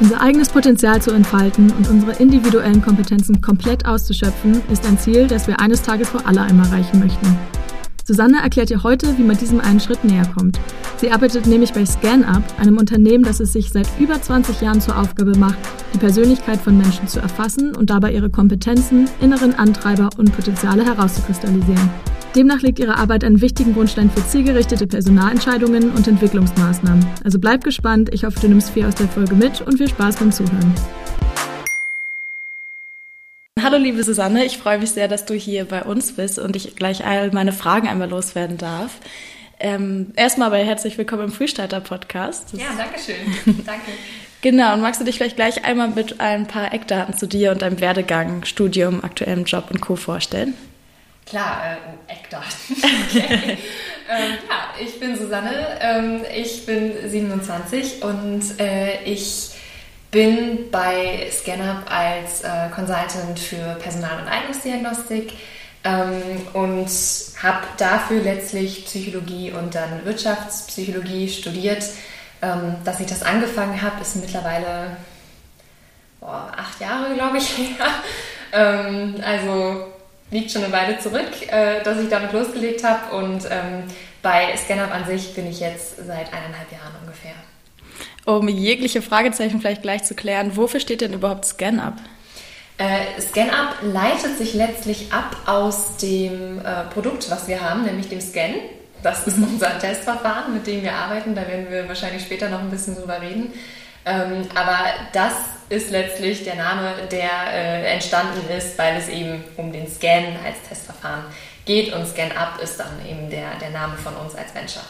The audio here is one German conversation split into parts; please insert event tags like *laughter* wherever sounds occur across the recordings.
Unser eigenes Potenzial zu entfalten und unsere individuellen Kompetenzen komplett auszuschöpfen, ist ein Ziel, das wir eines Tages vor alle einmal erreichen möchten. Susanne erklärt dir heute, wie man diesem einen Schritt näher kommt. Sie arbeitet nämlich bei ScanUp, einem Unternehmen, das es sich seit über 20 Jahren zur Aufgabe macht, die Persönlichkeit von Menschen zu erfassen und dabei ihre Kompetenzen, inneren Antreiber und Potenziale herauszukristallisieren. Demnach legt ihre Arbeit einen wichtigen Grundstein für zielgerichtete Personalentscheidungen und Entwicklungsmaßnahmen. Also bleib gespannt, ich hoffe, du nimmst viel aus der Folge mit und viel Spaß beim Zuhören. Hallo liebe Susanne, ich freue mich sehr, dass du hier bei uns bist und ich gleich all meine Fragen einmal loswerden darf. Ähm, erstmal aber herzlich willkommen im Frühstarter-Podcast. Ja, danke schön. *laughs* danke. Genau, und magst du dich vielleicht gleich einmal mit ein paar Eckdaten zu dir und deinem Werdegang, Studium, aktuellem Job und Co. vorstellen? Klar, äh, Eckdaten. *laughs* Okay. ähm, ja, ich bin Susanne, ähm, ich bin 27 und äh, ich bin bei ScanUp als äh, Consultant für Personal- und Eignungsdiagnostik ähm, und habe dafür letztlich Psychologie und dann Wirtschaftspsychologie studiert. Ähm, dass ich das angefangen habe, ist mittlerweile boah, acht Jahre, glaube ich, her. *laughs* ähm, also liegt schon eine Weile zurück, äh, dass ich damit losgelegt habe und ähm, bei ScanUp an sich bin ich jetzt seit eineinhalb Jahren ungefähr um jegliche Fragezeichen vielleicht gleich zu klären, wofür steht denn überhaupt ScanUp? Äh, ScanUp leitet sich letztlich ab aus dem äh, Produkt, was wir haben, nämlich dem Scan. Das ist *laughs* unser Testverfahren, mit dem wir arbeiten. Da werden wir wahrscheinlich später noch ein bisschen drüber reden. Ähm, aber das ist letztlich der Name, der äh, entstanden ist, weil es eben um den Scan als Testverfahren geht und ScanUp ist dann eben der, der Name von uns als Venture.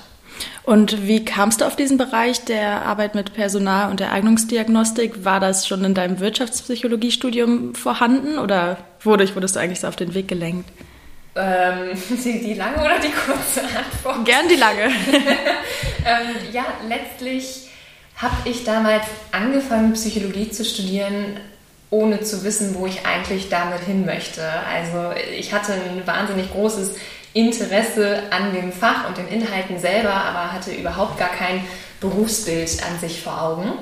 Und wie kamst du auf diesen Bereich der Arbeit mit Personal- und der Eignungsdiagnostik? War das schon in deinem Wirtschaftspsychologiestudium vorhanden oder wodurch wurdest du eigentlich so auf den Weg gelenkt? Ähm, *laughs* die, die, lange oder die kurze Antwort? Gern die lange. *laughs* ähm, ja, letztlich habe ich damals angefangen, Psychologie zu studieren, ohne zu wissen, wo ich eigentlich damit hin möchte. Also ich hatte ein wahnsinnig großes Interesse an dem Fach und den Inhalten selber, aber hatte überhaupt gar kein Berufsbild an sich vor Augen.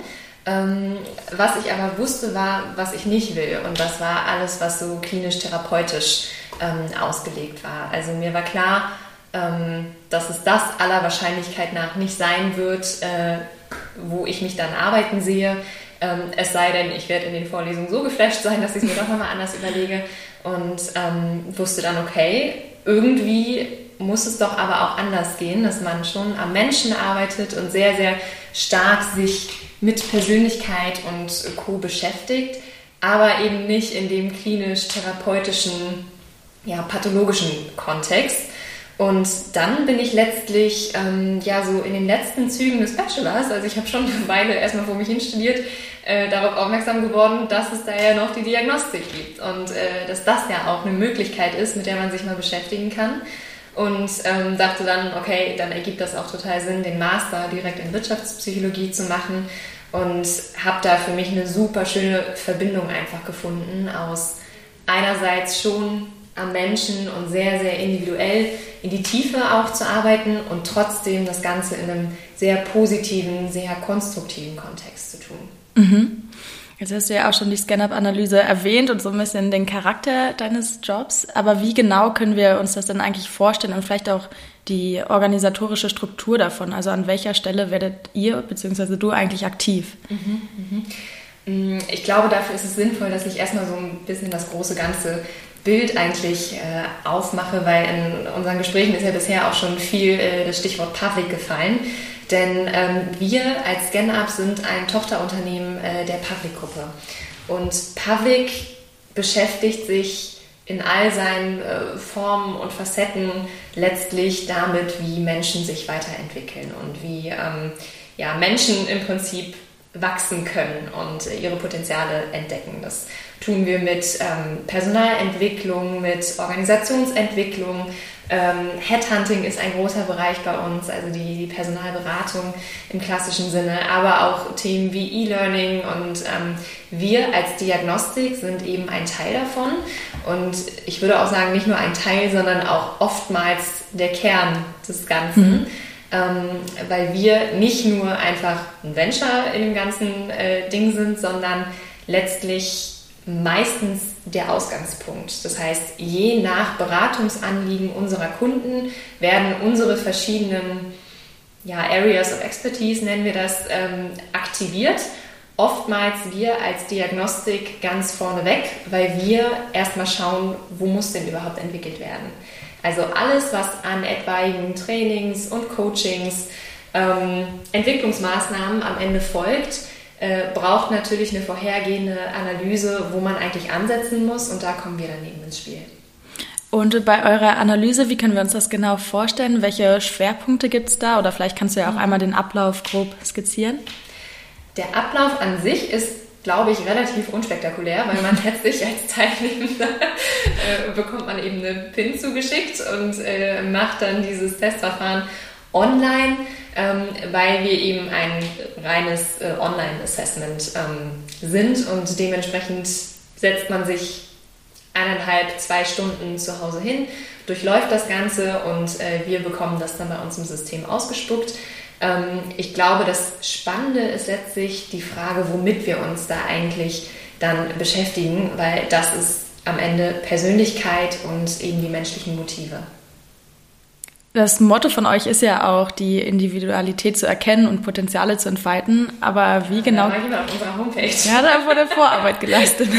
Ähm, was ich aber wusste, war, was ich nicht will. Und das war alles, was so klinisch-therapeutisch ähm, ausgelegt war. Also mir war klar, ähm, dass es das aller Wahrscheinlichkeit nach nicht sein wird, äh, wo ich mich dann arbeiten sehe. Ähm, es sei denn, ich werde in den Vorlesungen so geflasht sein, dass ich es mir doch nochmal anders überlege und ähm, wusste dann, okay, irgendwie muss es doch aber auch anders gehen, dass man schon am Menschen arbeitet und sehr, sehr stark sich mit Persönlichkeit und Co. beschäftigt, aber eben nicht in dem klinisch-therapeutischen, ja, pathologischen Kontext. Und dann bin ich letztlich ähm, ja so in den letzten Zügen des Bachelors, also ich habe schon eine Weile erstmal vor mich hin studiert, äh, darauf aufmerksam geworden, dass es da ja noch die Diagnostik gibt und äh, dass das ja auch eine Möglichkeit ist, mit der man sich mal beschäftigen kann. Und ähm, dachte dann, okay, dann ergibt das auch total Sinn, den Master direkt in Wirtschaftspsychologie zu machen und habe da für mich eine super schöne Verbindung einfach gefunden aus einerseits schon am Menschen und sehr, sehr individuell in die Tiefe auch zu arbeiten und trotzdem das Ganze in einem sehr positiven, sehr konstruktiven Kontext zu tun. Mhm. Jetzt hast du ja auch schon die Scan-Up-Analyse erwähnt und so ein bisschen den Charakter deines Jobs. Aber wie genau können wir uns das denn eigentlich vorstellen und vielleicht auch die organisatorische Struktur davon? Also an welcher Stelle werdet ihr bzw. du eigentlich aktiv? Mhm, mhm. Ich glaube, dafür ist es sinnvoll, dass ich erstmal so ein bisschen das große Ganze Bild eigentlich äh, aufmache, weil in unseren Gesprächen ist ja bisher auch schon viel äh, das Stichwort Public gefallen. Denn ähm, wir als ScanUp sind ein Tochterunternehmen äh, der Public-Gruppe. Und Public beschäftigt sich in all seinen äh, Formen und Facetten letztlich damit, wie Menschen sich weiterentwickeln und wie ähm, ja, Menschen im Prinzip wachsen können und ihre Potenziale entdecken. Das tun wir mit ähm, Personalentwicklung, mit Organisationsentwicklung. Ähm, Headhunting ist ein großer Bereich bei uns, also die, die Personalberatung im klassischen Sinne, aber auch Themen wie E-Learning und ähm, wir als Diagnostik sind eben ein Teil davon und ich würde auch sagen, nicht nur ein Teil, sondern auch oftmals der Kern des Ganzen. Mhm. ähm, weil wir nicht nur einfach ein Venture in dem ganzen äh, Ding sind, sondern letztlich meistens der Ausgangspunkt. Das heißt, je nach Beratungsanliegen unserer Kunden werden unsere verschiedenen ja, Areas of Expertise, nennen wir das, ähm, aktiviert. Oftmals wir als Diagnostik ganz vorneweg, weil wir erstmal schauen, wo muss denn überhaupt entwickelt werden. Also alles, was an etwaigen Trainings und Coachings, ähm, Entwicklungsmaßnahmen am Ende folgt, äh, braucht natürlich eine vorhergehende Analyse, wo man eigentlich ansetzen muss und da kommen wir dann eben ins Spiel. Und bei eurer Analyse, wie können wir uns das genau vorstellen? Welche Schwerpunkte gibt es da? Oder vielleicht kannst du ja auch einmal den Ablauf grob skizzieren. Der Ablauf an sich ist glaube ich, relativ unspektakulär, weil man *laughs* letztlich als Teilnehmender äh, bekommt man eben eine PIN zugeschickt und äh, macht dann dieses Testverfahren online, ähm, weil wir eben ein reines äh, Online-Assessment ähm, sind und dementsprechend setzt man sich eineinhalb, zwei Stunden zu Hause hin, durchläuft das Ganze und äh, wir bekommen das dann bei uns im System ausgespuckt. Ähm, ich glaube, das Spannende ist letztlich die Frage, womit wir uns da eigentlich dann beschäftigen, weil das ist am Ende Persönlichkeit und eben die menschlichen Motive. Das Motto von euch ist ja auch, die Individualität zu erkennen und Potenziale zu entfalten. Aber wie genau? Ja, da auf unserer Homepage. Ja, da wurde Vorarbeit geleistet.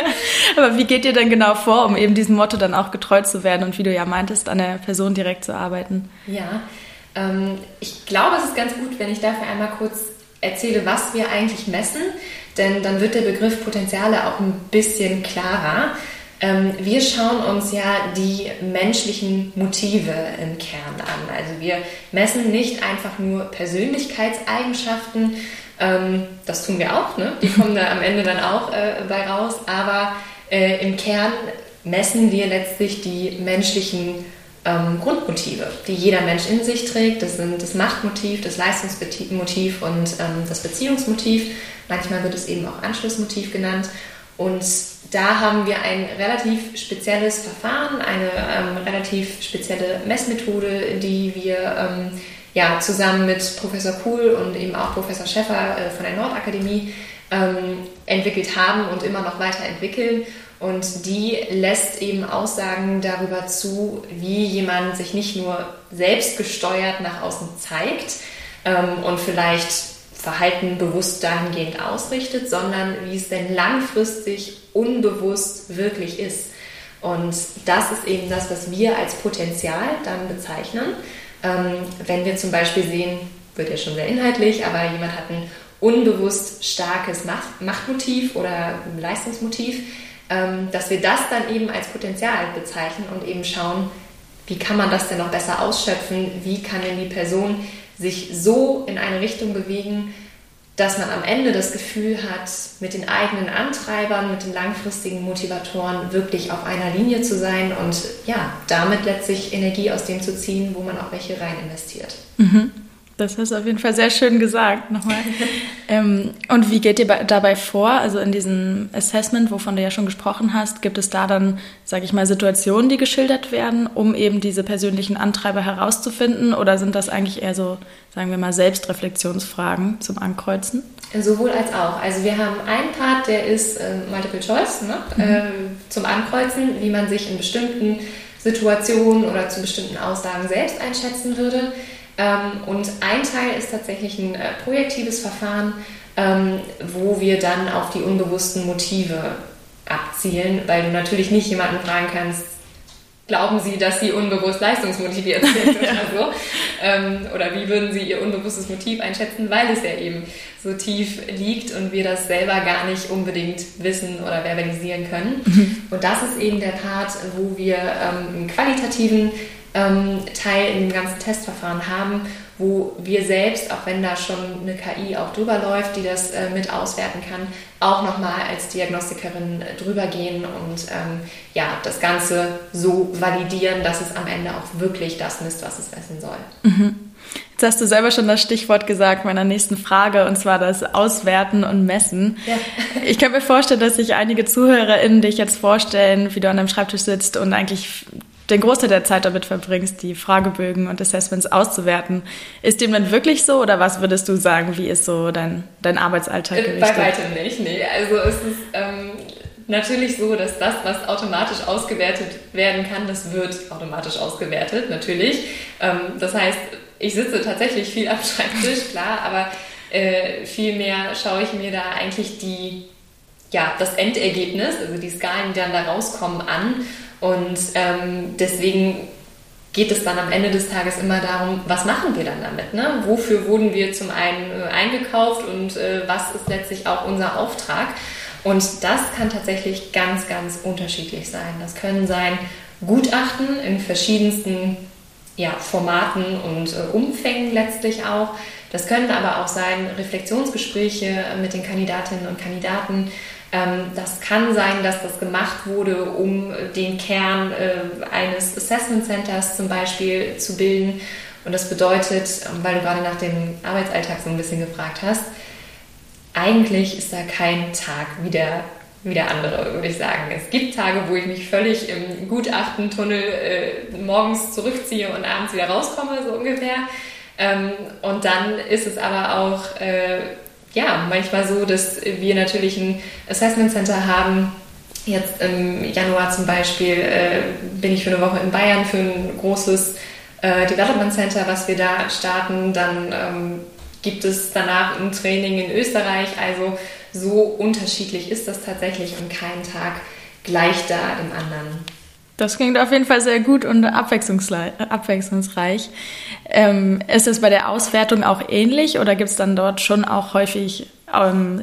*laughs* Aber wie geht ihr denn genau vor, um eben diesem Motto dann auch getreu zu werden und wie du ja meintest, an der Person direkt zu arbeiten? Ja, ähm, ich glaube, es ist ganz gut, wenn ich dafür einmal kurz erzähle, was wir eigentlich messen, denn dann wird der Begriff Potenziale auch ein bisschen klarer. Ähm, wir schauen uns ja die menschlichen Motive im Kern an. Also wir messen nicht einfach nur Persönlichkeitseigenschaften, ähm, das tun wir auch, ne? die kommen da am Ende dann auch äh, bei raus, aber äh, im Kern messen wir letztlich die menschlichen ähm, Grundmotive, die jeder Mensch in sich trägt. Das sind das Machtmotiv, das Leistungsmotiv und ähm, das Beziehungsmotiv. Manchmal wird es eben auch Anschlussmotiv genannt. Und da haben wir ein relativ spezielles Verfahren, eine ähm, relativ spezielle Messmethode, die wir ähm, ja, zusammen mit Professor Kuhl und eben auch Professor Schäffer äh, von der Nordakademie ähm, entwickelt haben und immer noch weiterentwickeln. Und die lässt eben Aussagen darüber zu, wie jemand sich nicht nur selbstgesteuert nach außen zeigt ähm, und vielleicht Verhalten bewusst dahingehend ausrichtet, sondern wie es denn langfristig unbewusst wirklich ist. Und das ist eben das, was wir als Potenzial dann bezeichnen. Ähm, wenn wir zum Beispiel sehen, wird ja schon sehr inhaltlich, aber jemand hat ein unbewusst starkes Machtmotiv oder Leistungsmotiv, ähm, dass wir das dann eben als Potenzial bezeichnen und eben schauen, wie kann man das denn noch besser ausschöpfen, wie kann denn die Person sich so in eine Richtung bewegen, dass man am Ende das Gefühl hat, mit den eigenen Antreibern, mit den langfristigen Motivatoren wirklich auf einer Linie zu sein und ja, damit letztlich Energie aus dem zu ziehen, wo man auch welche rein investiert. Mhm. Das hast du auf jeden Fall sehr schön gesagt nochmal. *laughs* ähm, und wie geht ihr dabei vor? Also in diesem Assessment, wovon du ja schon gesprochen hast, gibt es da dann, sage ich mal, Situationen, die geschildert werden, um eben diese persönlichen Antreiber herauszufinden? Oder sind das eigentlich eher so, sagen wir mal, Selbstreflexionsfragen zum Ankreuzen? Sowohl als auch. Also wir haben einen Part, der ist äh, Multiple Choice ne? Mhm. Äh, zum Ankreuzen, wie man sich in bestimmten Situationen oder zu bestimmten Aussagen selbst einschätzen würde. Ähm, und ein Teil ist tatsächlich ein äh, projektives Verfahren, ähm, wo wir dann auf die unbewussten Motive abzielen, weil du natürlich nicht jemanden fragen kannst, glauben Sie, dass Sie unbewusst leistungsmotiviert sind *laughs* oder so? Ähm, oder wie würden Sie Ihr unbewusstes Motiv einschätzen, weil es ja eben so tief liegt und wir das selber gar nicht unbedingt wissen oder verbalisieren können. Mhm. Und das ist eben der Part, wo wir ähm, einen qualitativen ähm, Teil in dem ganzen Testverfahren haben, wo wir selbst, auch wenn da schon eine KI auch drüber läuft, die das äh, mit auswerten kann, auch nochmal als Diagnostikerin drüber gehen und ähm, ja, das Ganze so validieren, dass es am Ende auch wirklich das misst, was es messen soll. Mhm. Jetzt hast du selber schon das Stichwort gesagt meiner nächsten Frage, und zwar das Auswerten und Messen. Ja. *laughs* Ich kann mir vorstellen, dass sich einige ZuhörerInnen dich jetzt vorstellen, wie du an deinem Schreibtisch sitzt und eigentlich den Großteil der Zeit damit verbringst, die Fragebögen und Assessments auszuwerten. Ist dem dann wirklich so oder was würdest du sagen, wie ist so dein, dein Arbeitsalltag gerichtet? Bei weitem nicht, nee. Also es ist ähm, natürlich so, dass das, was automatisch ausgewertet werden kann, das wird automatisch ausgewertet, natürlich. Ähm, das heißt, ich sitze tatsächlich viel am Schreibtisch, klar, aber äh, vielmehr schaue ich mir da eigentlich die, ja, das Endergebnis, also die Skalen, die dann da rauskommen, an und ähm, deswegen geht es dann am Ende des Tages immer darum, was machen wir dann damit? Ne? Wofür wurden wir zum einen äh, eingekauft und äh, was ist letztlich auch unser Auftrag? Und das kann tatsächlich ganz, ganz unterschiedlich sein. Das können sein Gutachten in verschiedensten ja, Formaten und äh, Umfängen letztlich auch. Das können aber auch sein Reflexionsgespräche mit den Kandidatinnen und Kandidaten. Ähm, das kann sein, dass das gemacht wurde, um den Kern äh, eines Assessment Centers zum Beispiel zu bilden. Und das bedeutet, weil du gerade nach dem Arbeitsalltag so ein bisschen gefragt hast, eigentlich ist da kein Tag wie der, wie der andere, würde ich sagen. Es gibt Tage, wo ich mich völlig im Gutachtentunnel äh, morgens zurückziehe und abends wieder rauskomme, so ungefähr. Ähm, und dann ist es aber auch äh, ja, manchmal so, dass wir natürlich ein Assessment Center haben. Jetzt im Januar zum Beispiel äh, bin ich für eine Woche in Bayern für ein großes äh, Development Center, was wir da starten. Dann ähm, gibt es danach ein Training in Österreich. Also so unterschiedlich ist das tatsächlich und kein Tag gleich da dem anderen. Das klingt auf jeden Fall sehr gut und abwechslungsreich. Ähm, ist es bei der Auswertung auch ähnlich oder gibt es dann dort schon auch häufig,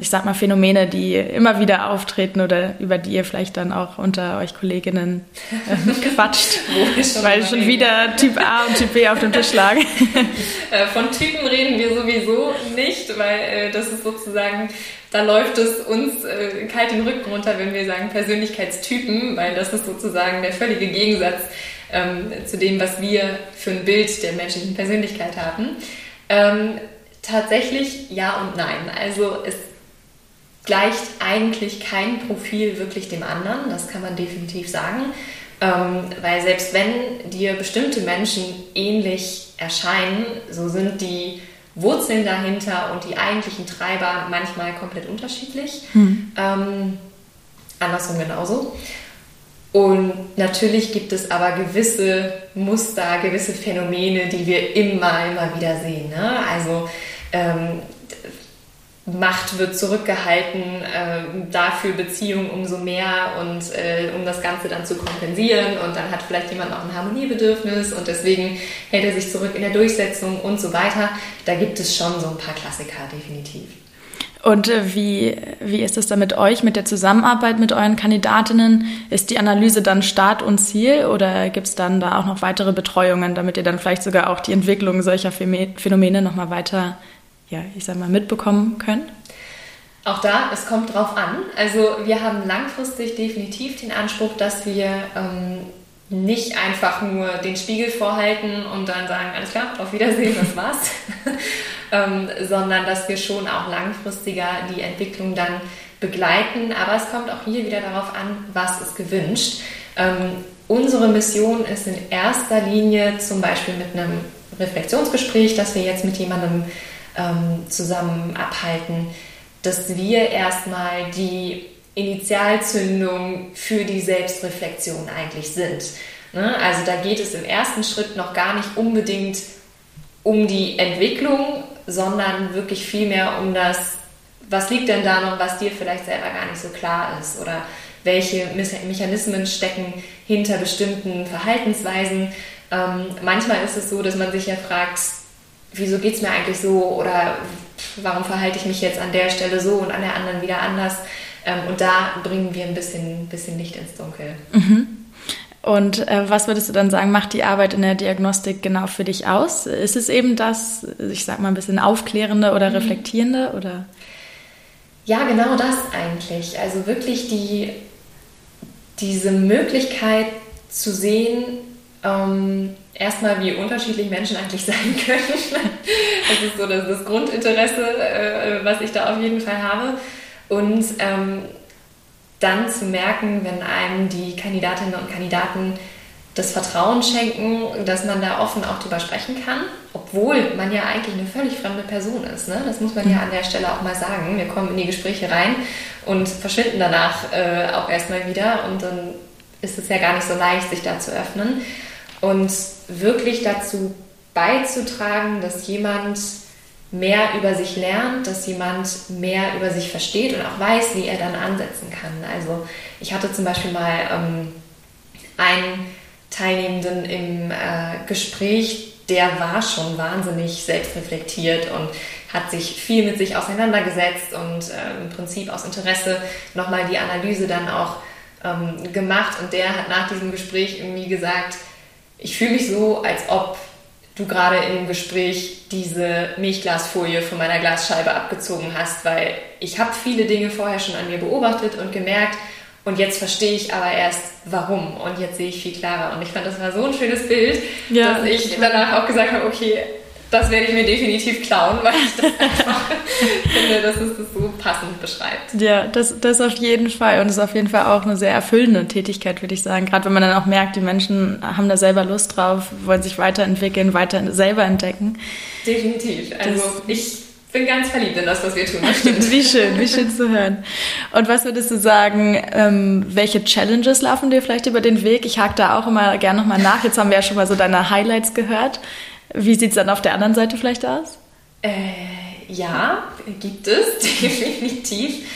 ich sag mal, Phänomene, die immer wieder auftreten oder über die ihr vielleicht dann auch unter euch Kolleginnen äh, *laughs* quatscht, weil schon wieder Typ A und Typ B auf dem Tisch lagen? *laughs* Äh, von Typen reden wir sowieso nicht, weil äh, das ist sozusagen da läuft es uns äh, kalt den Rücken runter, wenn wir sagen Persönlichkeitstypen, weil das ist sozusagen der völlige Gegensatz ähm, zu dem, was wir für ein Bild der menschlichen Persönlichkeit haben. Ähm, tatsächlich ja und nein. Also es gleicht eigentlich kein Profil wirklich dem anderen, das kann man definitiv sagen. Ähm, weil selbst wenn dir bestimmte Menschen ähnlich erscheinen, so sind die Wurzeln dahinter und die eigentlichen Treiber manchmal komplett unterschiedlich. Hm. Ähm, andersrum genauso. Und natürlich gibt es aber gewisse Muster, gewisse Phänomene, die wir immer, immer wieder sehen. Ne? Also ähm, Macht wird zurückgehalten, äh, dafür Beziehung umso mehr und äh, um das Ganze dann zu kompensieren und dann hat vielleicht jemand noch ein Harmoniebedürfnis und deswegen hält er sich zurück in der Durchsetzung und so weiter. Da gibt es schon so ein paar Klassiker definitiv. Und äh, wie, wie ist es da mit euch, mit der Zusammenarbeit mit euren Kandidatinnen? Ist die Analyse dann Start und Ziel oder gibt es dann da auch noch weitere Betreuungen, damit ihr dann vielleicht sogar auch die Entwicklung solcher Phänomene nochmal weiter ja, ich sag mal, mitbekommen können? Auch da, es kommt drauf an. Also wir haben langfristig definitiv den Anspruch, dass wir ähm, nicht einfach nur den Spiegel vorhalten und dann sagen, alles klar, auf Wiedersehen, das war's, *laughs* ähm, sondern dass wir schon auch langfristiger die Entwicklung dann begleiten. Aber es kommt auch hier wieder darauf an, was ist gewünscht. Ähm, unsere Mission ist in erster Linie zum Beispiel mit einem Reflexionsgespräch, das wir jetzt mit jemandem ähm, zusammen abhalten, dass wir erstmal die Initialzündung für die Selbstreflexion eigentlich sind. Ne? Also da geht es im ersten Schritt noch gar nicht unbedingt um die Entwicklung, sondern wirklich vielmehr um das, was liegt denn da noch, was dir vielleicht selber gar nicht so klar ist oder welche Mechanismen stecken hinter bestimmten Verhaltensweisen. Ähm, manchmal ist es so, dass man sich ja fragt, wieso geht es mir eigentlich so oder warum verhalte ich mich jetzt an der Stelle so und an der anderen wieder anders. Ähm, und da bringen wir ein bisschen, bisschen Licht ins Dunkel. Mhm. Und äh, was würdest du dann sagen, macht die Arbeit in der Diagnostik genau für dich aus? Ist es eben das, ich sag mal, ein bisschen aufklärende oder mhm. reflektierende oder? Ja, genau das eigentlich. Also wirklich die, diese Möglichkeit zu sehen, ähm, erstmal, wie unterschiedlich Menschen eigentlich *laughs* sein können. das ist so das, das Grundinteresse, äh, was ich da auf jeden Fall habe. Und ähm, dann zu merken, wenn einem die Kandidatinnen und Kandidaten das Vertrauen schenken, dass man da offen auch drüber sprechen kann, obwohl man ja eigentlich eine völlig fremde Person ist. Ne? Das muss man ja an der Stelle auch mal sagen. Wir kommen in die Gespräche rein und verschwinden danach äh, auch erstmal wieder und dann ist es ja gar nicht so leicht, sich da zu öffnen. Und wirklich dazu beizutragen, dass jemand mehr über sich lernt, dass jemand mehr über sich versteht und auch weiß, wie er dann ansetzen kann. Also ich hatte zum Beispiel mal ähm, einen Teilnehmenden im äh, Gespräch, der war schon wahnsinnig selbstreflektiert und hat sich viel mit sich auseinandergesetzt und äh, im Prinzip aus Interesse nochmal die Analyse dann auch ähm, gemacht. Und der hat nach diesem Gespräch irgendwie gesagt, ich fühle mich so, als ob du gerade im Gespräch diese Milchglasfolie von meiner Glasscheibe abgezogen hast, weil ich habe viele Dinge vorher schon an mir beobachtet und gemerkt und jetzt verstehe ich aber erst, warum. Und jetzt sehe ich viel klarer. Und ich fand, das war so ein schönes Bild, ja, dass ich danach auch gesagt habe, okay, das werde ich mir definitiv klauen, weil ich das einfach *laughs* finde, dass es das so passend beschreibt. Ja, das, das auf jeden Fall. Und es ist auf jeden Fall auch eine sehr erfüllende Tätigkeit, würde ich sagen. Gerade wenn man dann auch merkt, die Menschen haben da selber Lust drauf, wollen sich weiterentwickeln, weiter selber entdecken. Definitiv. Also das, ich bin ganz verliebt in das, was wir tun. *laughs* wie schön, wie schön zu hören. Und was würdest du sagen, ähm, welche Challenges laufen dir vielleicht über den Weg? Ich hake da auch immer gerne nochmal nach. Jetzt haben wir ja schon mal so deine Highlights gehört. Wie sieht es dann auf der anderen Seite vielleicht aus? Äh, ja, gibt es *laughs* definitiv.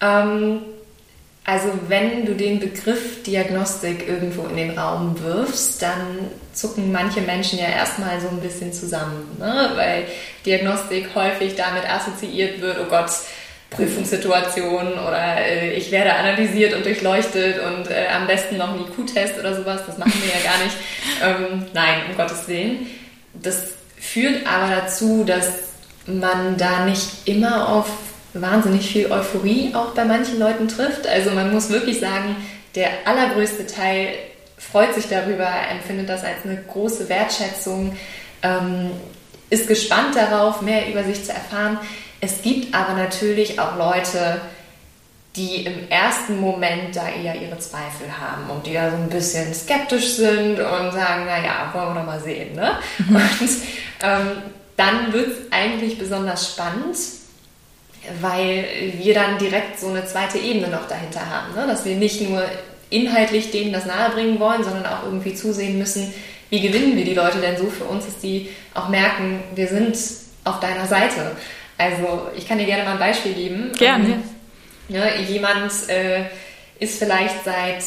Ähm, also wenn du den Begriff Diagnostik irgendwo in den Raum wirfst, dann zucken manche Menschen ja erstmal so ein bisschen zusammen, ne? weil Diagnostik häufig damit assoziiert wird, oh Gott, Prüfungssituation oder äh, ich werde analysiert und durchleuchtet und äh, am besten noch ein IQ-Test oder sowas, das machen wir ja gar nicht. Ähm, nein, um Gottes Willen. Das führt aber dazu, dass man da nicht immer auf wahnsinnig viel Euphorie auch bei manchen Leuten trifft. Also man muss wirklich sagen, der allergrößte Teil freut sich darüber, empfindet das als eine große Wertschätzung, ähm, ist gespannt darauf, mehr über sich zu erfahren. Es gibt aber natürlich auch Leute, die im ersten Moment da eher ihre Zweifel haben und die da so ein bisschen skeptisch sind und sagen, naja, wollen wir doch mal sehen. Ne? Mhm. Und ähm, dann wird es eigentlich besonders spannend, weil wir dann direkt so eine zweite Ebene noch dahinter haben, ne? dass wir nicht nur inhaltlich denen das nahebringen wollen, sondern auch irgendwie zusehen müssen, wie gewinnen wir die Leute denn so für uns, dass die auch merken, wir sind auf deiner Seite. Also ich kann dir gerne mal ein Beispiel geben. Gerne. Ja, jemand äh, ist vielleicht seit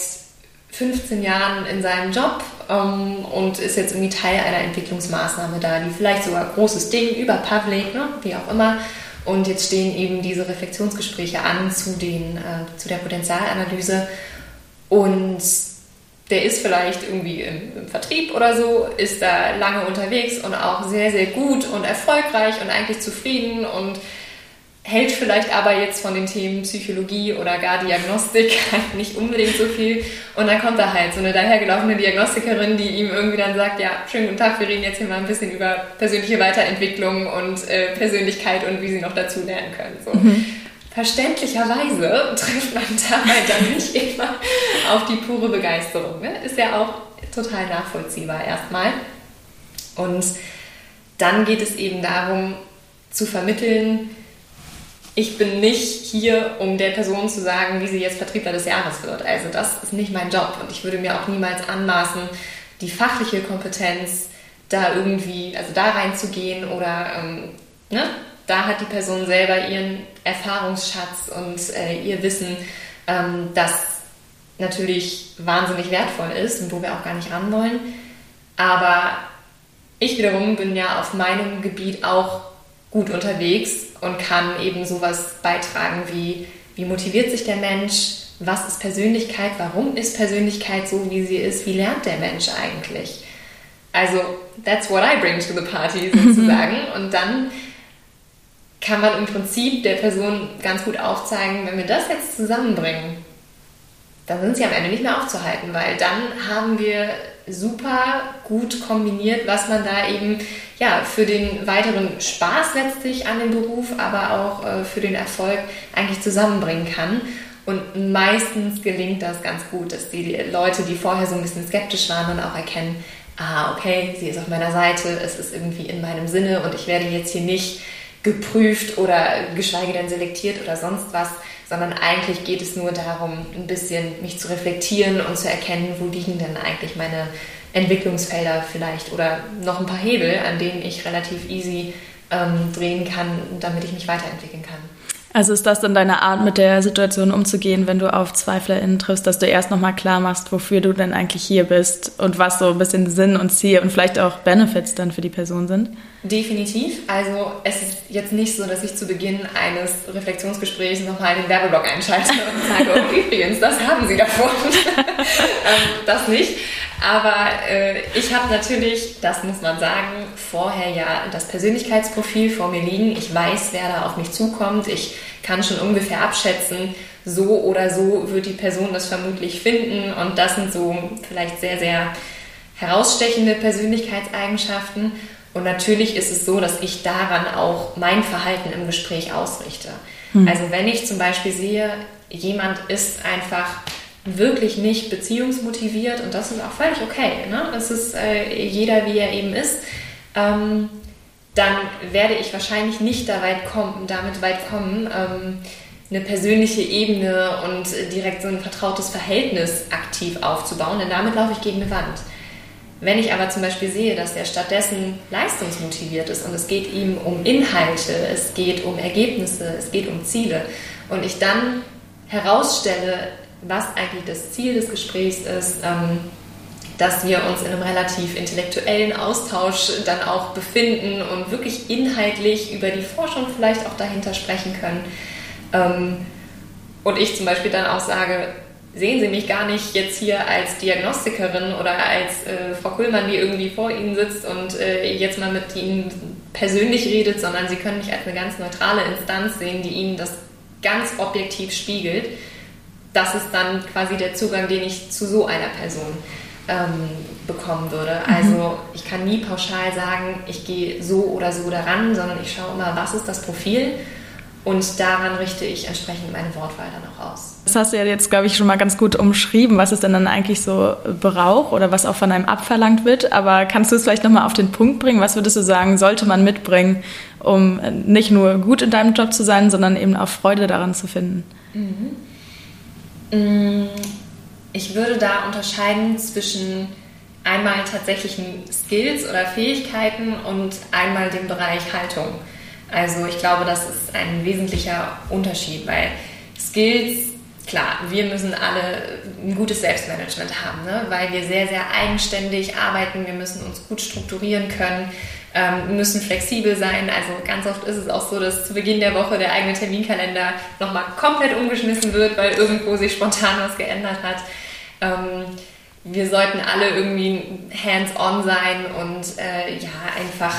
15 Jahren in seinem Job ähm, und ist jetzt irgendwie Teil einer Entwicklungsmaßnahme da, die vielleicht sogar großes Ding über Public, ne, wie auch immer. Und jetzt stehen eben diese Reflexionsgespräche an zu, den, äh, zu der Potenzialanalyse. Und der ist vielleicht irgendwie im, im, Vertrieb oder so, ist da lange unterwegs und auch sehr, sehr gut und erfolgreich und eigentlich zufrieden und hält vielleicht aber jetzt von den Themen Psychologie oder gar Diagnostik *laughs* halt nicht unbedingt so viel. Und dann kommt da halt so eine dahergelaufene Diagnostikerin, die ihm irgendwie dann sagt, ja, schönen guten Tag, wir reden jetzt hier mal ein bisschen über persönliche Weiterentwicklung und äh, Persönlichkeit und wie sie noch dazu lernen können. So. Mhm. Verständlicherweise trifft man dabei *laughs* dann nicht immer auf die pure Begeisterung. Ne? Ist ja auch total nachvollziehbar erstmal. Und dann geht es eben darum zu vermitteln, ich bin nicht hier, um der Person zu sagen, wie sie jetzt Vertriebler des Jahres wird. Also das ist nicht mein Job und ich würde mir auch niemals anmaßen, die fachliche Kompetenz da irgendwie, also da reinzugehen oder ähm, ne? da hat die Person selber ihren Erfahrungsschatz und äh, ihr Wissen, ähm, das natürlich wahnsinnig wertvoll ist und wo wir auch gar nicht ran wollen. Aber ich wiederum bin ja auf meinem Gebiet auch gut unterwegs und kann eben sowas beitragen wie, wie motiviert sich der Mensch, was ist Persönlichkeit, warum ist Persönlichkeit so, wie sie ist, wie lernt der Mensch eigentlich. Also, that's what I bring to the party sozusagen. und dann kann man im Prinzip der Person ganz gut aufzeigen, wenn wir das jetzt zusammenbringen, dann sind sie am Ende nicht mehr aufzuhalten, weil dann haben wir super gut kombiniert, was man da eben ja, für den weiteren Spaß letztlich an dem Beruf, aber auch äh, für den Erfolg eigentlich zusammenbringen kann. Und meistens gelingt das ganz gut, dass die Leute, die vorher so ein bisschen skeptisch waren, dann auch erkennen, ah, okay, sie ist auf meiner Seite, es ist irgendwie in meinem Sinne und ich werde jetzt hier nicht geprüft oder geschweige denn selektiert oder sonst was, sondern eigentlich geht es nur darum, ein bisschen mich zu reflektieren und zu erkennen, wo liegen denn eigentlich meine Entwicklungsfelder vielleicht oder noch ein paar Hebel, an denen ich relativ easy ähm, drehen kann, damit ich mich weiterentwickeln kann. Also ist das dann deine Art, mit der Situation umzugehen, wenn du auf ZweiflerInnen triffst, dass du erst nochmal klar machst, wofür du denn eigentlich hier bist und was so ein bisschen Sinn und Ziel und vielleicht auch Benefits dann für die Person sind? Definitiv. Also es ist jetzt nicht so, dass ich zu Beginn eines Reflexionsgesprächs nochmal den Werbeblock einschalte und sage, oh, übrigens, das haben Sie davon. *laughs* Ähm, das nicht. Aber äh, ich habe natürlich, das muss man sagen, vorher ja das Persönlichkeitsprofil vor mir liegen. Ich weiß, wer da auf mich zukommt. Ich kann schon ungefähr abschätzen, so oder so wird die Person das vermutlich finden. Und das sind so vielleicht sehr, sehr herausstechende Persönlichkeitseigenschaften. Und natürlich ist es so, dass ich daran auch mein Verhalten im Gespräch ausrichte. Hm. Also wenn ich zum Beispiel sehe, jemand ist einfach wirklich nicht beziehungsmotiviert und das ist auch völlig okay. Ne? Das ist äh, jeder, wie er eben ist. Ähm, dann werde ich wahrscheinlich nicht da weit kommen, damit weit kommen, ähm, eine persönliche Ebene und direkt so ein vertrautes Verhältnis aktiv aufzubauen, denn damit laufe ich gegen eine Wand. Wenn ich aber zum Beispiel sehe, dass er stattdessen leistungsmotiviert ist und es geht ihm um Inhalte, es geht um Ergebnisse, es geht um Ziele und ich dann herausstelle, was eigentlich das Ziel des Gesprächs ist, ähm, dass wir uns in einem relativ intellektuellen Austausch dann auch befinden und wirklich inhaltlich über die Forschung vielleicht auch dahinter sprechen können. Ähm, und ich zum Beispiel dann auch sage, sehen Sie mich gar nicht jetzt hier als Diagnostikerin oder als äh, Frau Kuhlmann, die irgendwie vor Ihnen sitzt und äh, jetzt mal mit Ihnen persönlich redet, sondern Sie können mich als eine ganz neutrale Instanz sehen, die Ihnen das ganz objektiv spiegelt das ist dann quasi der Zugang, den ich zu so einer Person ähm, bekommen würde. Mhm. Also ich kann nie pauschal sagen, ich gehe so oder so daran, sondern ich schaue immer, was ist das Profil und daran richte ich entsprechend meine Wortwahl dann auch aus. Das hast du ja jetzt, glaube ich, schon mal ganz gut umschrieben, was es denn dann eigentlich so braucht oder was auch von einem abverlangt wird. Aber kannst du es vielleicht nochmal auf den Punkt bringen? Was würdest du sagen, sollte man mitbringen, um nicht nur gut in deinem Job zu sein, sondern eben auch Freude daran zu finden? Mhm. Mm, ich würde da unterscheiden zwischen einmal tatsächlichen Skills oder Fähigkeiten und einmal dem Bereich Haltung. Also ich glaube, das ist ein wesentlicher Unterschied, weil Skills, klar, wir müssen alle ein gutes Selbstmanagement haben, ne? weil wir sehr, sehr eigenständig arbeiten, wir müssen uns gut strukturieren können ähm, müssen flexibel sein. Also ganz oft ist es auch so, dass zu Beginn der Woche der eigene Terminkalender nochmal komplett umgeschmissen wird, weil irgendwo sich spontan was geändert hat. Ähm, wir sollten alle irgendwie hands-on sein und äh, ja, einfach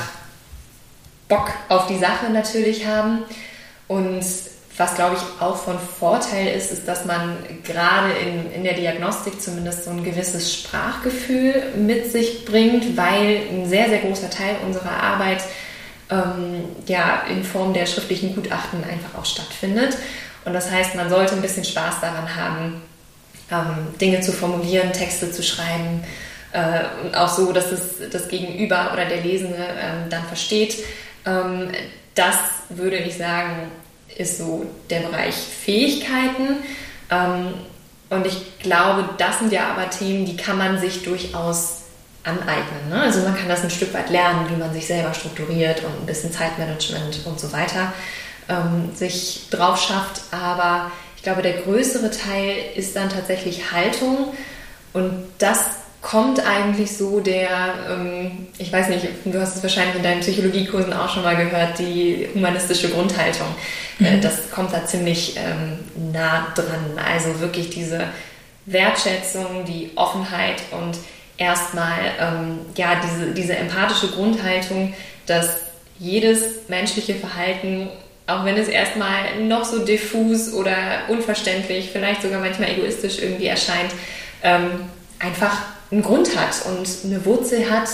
Bock auf die Sache natürlich haben. Und was, glaube ich, auch von Vorteil ist, ist, dass man gerade in, in der Diagnostik zumindest so ein gewisses Sprachgefühl mit sich bringt, weil ein sehr, sehr großer Teil unserer Arbeit ähm, ja in Form der schriftlichen Gutachten einfach auch stattfindet. Und das heißt, man sollte ein bisschen Spaß daran haben, ähm, Dinge zu formulieren, Texte zu schreiben. Äh, auch so, dass es das Gegenüber oder der Lesende ähm, dann versteht. Ähm, das würde ich sagen, ist so der Bereich Fähigkeiten. Ähm, und ich glaube, das sind ja aber Themen, die kann man sich durchaus aneignen. Ne? Also man kann das ein Stück weit lernen, wie man sich selber strukturiert und ein bisschen Zeitmanagement und so weiter ähm, sich drauf schafft. Aber ich glaube, der größere Teil ist dann tatsächlich Haltung. Und das kommt eigentlich so der, ähm, ich weiß nicht, du hast es wahrscheinlich in deinen Psychologiekursen auch schon mal gehört, die humanistische Grundhaltung. Äh, mhm. das kommt da ziemlich ähm, nah dran. Also wirklich diese Wertschätzung, die Offenheit und erstmal ähm, ja, diese, diese empathische Grundhaltung, dass jedes menschliche Verhalten, auch wenn es erstmal noch so diffus oder unverständlich, vielleicht sogar manchmal egoistisch irgendwie erscheint, ähm, einfach einen Grund hat und eine Wurzel hat,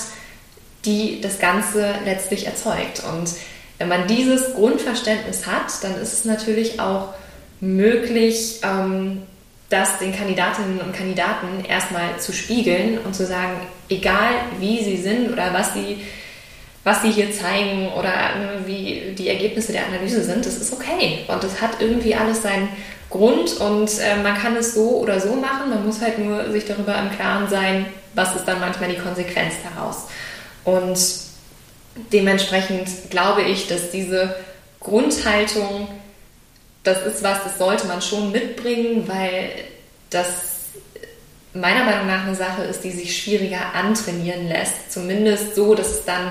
die das Ganze letztlich erzeugt. Und wenn man dieses Grundverständnis hat, dann ist es natürlich auch möglich, ähm, das den Kandidatinnen und Kandidaten erstmal zu spiegeln und zu sagen, egal wie sie sind oder was sie, was sie hier zeigen oder äh, wie die Ergebnisse der Analyse sind, das ist okay. Und das hat irgendwie alles seinen Grund und äh, man kann es so oder so machen. Man muss halt nur sich darüber im Klaren sein, was ist dann manchmal die Konsequenz daraus. Und dementsprechend glaube ich, dass diese Grundhaltung das ist was, das sollte man schon mitbringen, weil das meiner Meinung nach eine Sache ist, die sich schwieriger antrainieren lässt. Zumindest so, dass es dann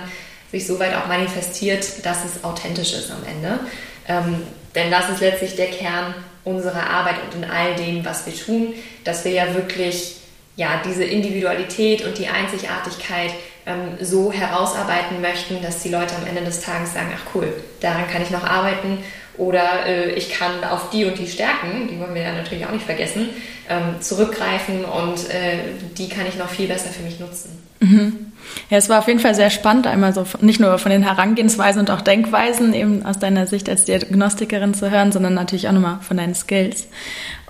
sich so weit auch manifestiert, dass es authentisch ist am Ende. Ähm, denn das ist letztlich der Kern unserer Arbeit und in all dem, was wir tun, dass wir ja wirklich ja, diese Individualität und die Einzigartigkeit ähm, so herausarbeiten möchten, dass die Leute am Ende des Tages sagen, ach cool, daran kann ich noch arbeiten oder äh, ich kann auf die und die Stärken, die wollen wir ja natürlich auch nicht vergessen, ähm, zurückgreifen und äh, die kann ich noch viel besser für mich nutzen. Mhm. Ja, es war auf jeden Fall sehr spannend, einmal so nicht nur von den Herangehensweisen und auch Denkweisen eben aus deiner Sicht als Diagnostikerin zu hören, sondern natürlich auch nochmal von deinen Skills.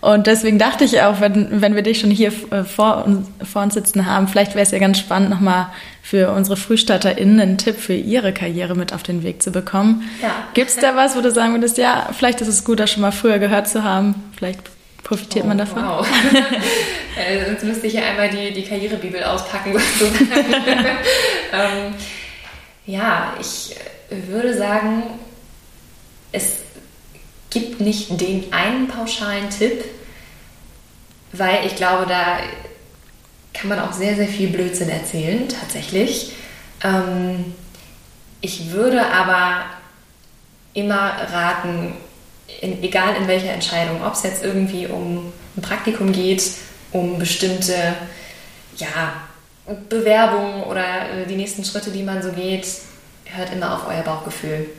Und deswegen dachte ich auch, wenn, wenn wir dich schon hier äh, vor, vor uns sitzen haben, vielleicht wäre es ja ganz spannend, nochmal für unsere FrühstarterInnen einen Tipp für ihre Karriere mit auf den Weg zu bekommen. Ja. Gibt es da was, wo du sagen würdest, ja, vielleicht ist es gut, das schon mal früher gehört zu haben, vielleicht profitiert oh, man davon? Wow. *laughs* Äh, sonst müsste ich ja einmal die, die Karrierebibel auspacken. *laughs* ähm, ja, ich würde sagen, es gibt nicht den einen pauschalen Tipp, weil ich glaube, da kann man auch sehr, sehr viel Blödsinn erzählen, tatsächlich. Ähm, ich würde aber immer raten, in, egal in welcher Entscheidung, ob es jetzt irgendwie um ein Praktikum geht, um bestimmte ja, Bewerbungen oder äh, die nächsten Schritte, die man so geht, hört immer auf euer Bauchgefühl.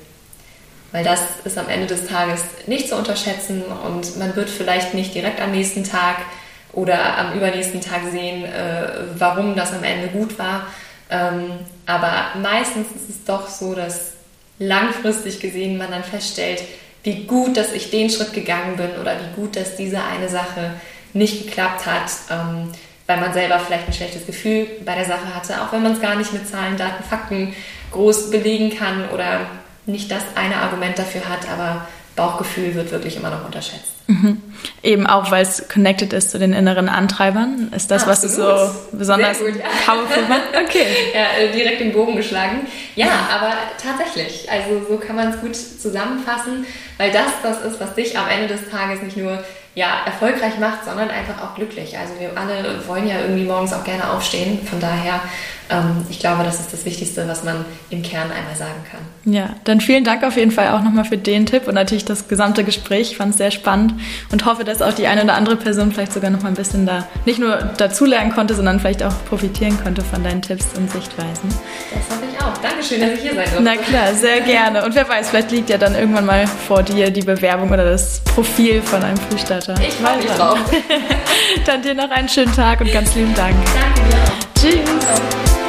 Weil das ist am Ende des Tages nicht zu unterschätzen und man wird vielleicht nicht direkt am nächsten Tag oder am übernächsten Tag sehen, äh, warum das am Ende gut war. Ähm, aber meistens ist es doch so, dass langfristig gesehen man dann feststellt, wie gut, dass ich den Schritt gegangen bin oder wie gut, dass diese eine Sache nicht geklappt hat, ähm, weil man selber vielleicht ein schlechtes Gefühl bei der Sache hatte, auch wenn man es gar nicht mit Zahlen, Daten, Fakten groß belegen kann oder nicht das eine Argument dafür hat, aber Bauchgefühl wird wirklich immer noch unterschätzt. Mhm. Eben auch, weil es connected ist zu den inneren Antreibern. Ist das, Absolut. was du so besonders gut, ja. powerful macht? *laughs* Okay. Ja, äh, direkt den Bogen geschlagen. Ja, aber tatsächlich. Also so kann man es gut zusammenfassen, weil das das ist, was dich am Ende des Tages nicht nur ja, erfolgreich macht, sondern einfach auch glücklich. Also wir alle wollen ja irgendwie morgens auch gerne aufstehen. Von daher, ich glaube, das ist das Wichtigste, was man im Kern einmal sagen kann. Ja, dann vielen Dank auf jeden Fall auch nochmal für den Tipp und natürlich das gesamte Gespräch. Ich fand es sehr spannend und hoffe, dass auch die eine oder andere Person vielleicht sogar noch mal ein bisschen da nicht nur dazulernen konnte, sondern vielleicht auch profitieren konnte von deinen Tipps und Sichtweisen. Das hoffe ich auch. Dankeschön, dass ich hier sein durfte. Na klar, sehr gerne. Und wer weiß, vielleicht liegt ja dann irgendwann mal vor dir die Bewerbung oder das Profil von einem Frühstarter. Ich freue mich drauf. *laughs* dann dir noch einen schönen Tag und ganz lieben Dank. Danke dir auch. Tschüss.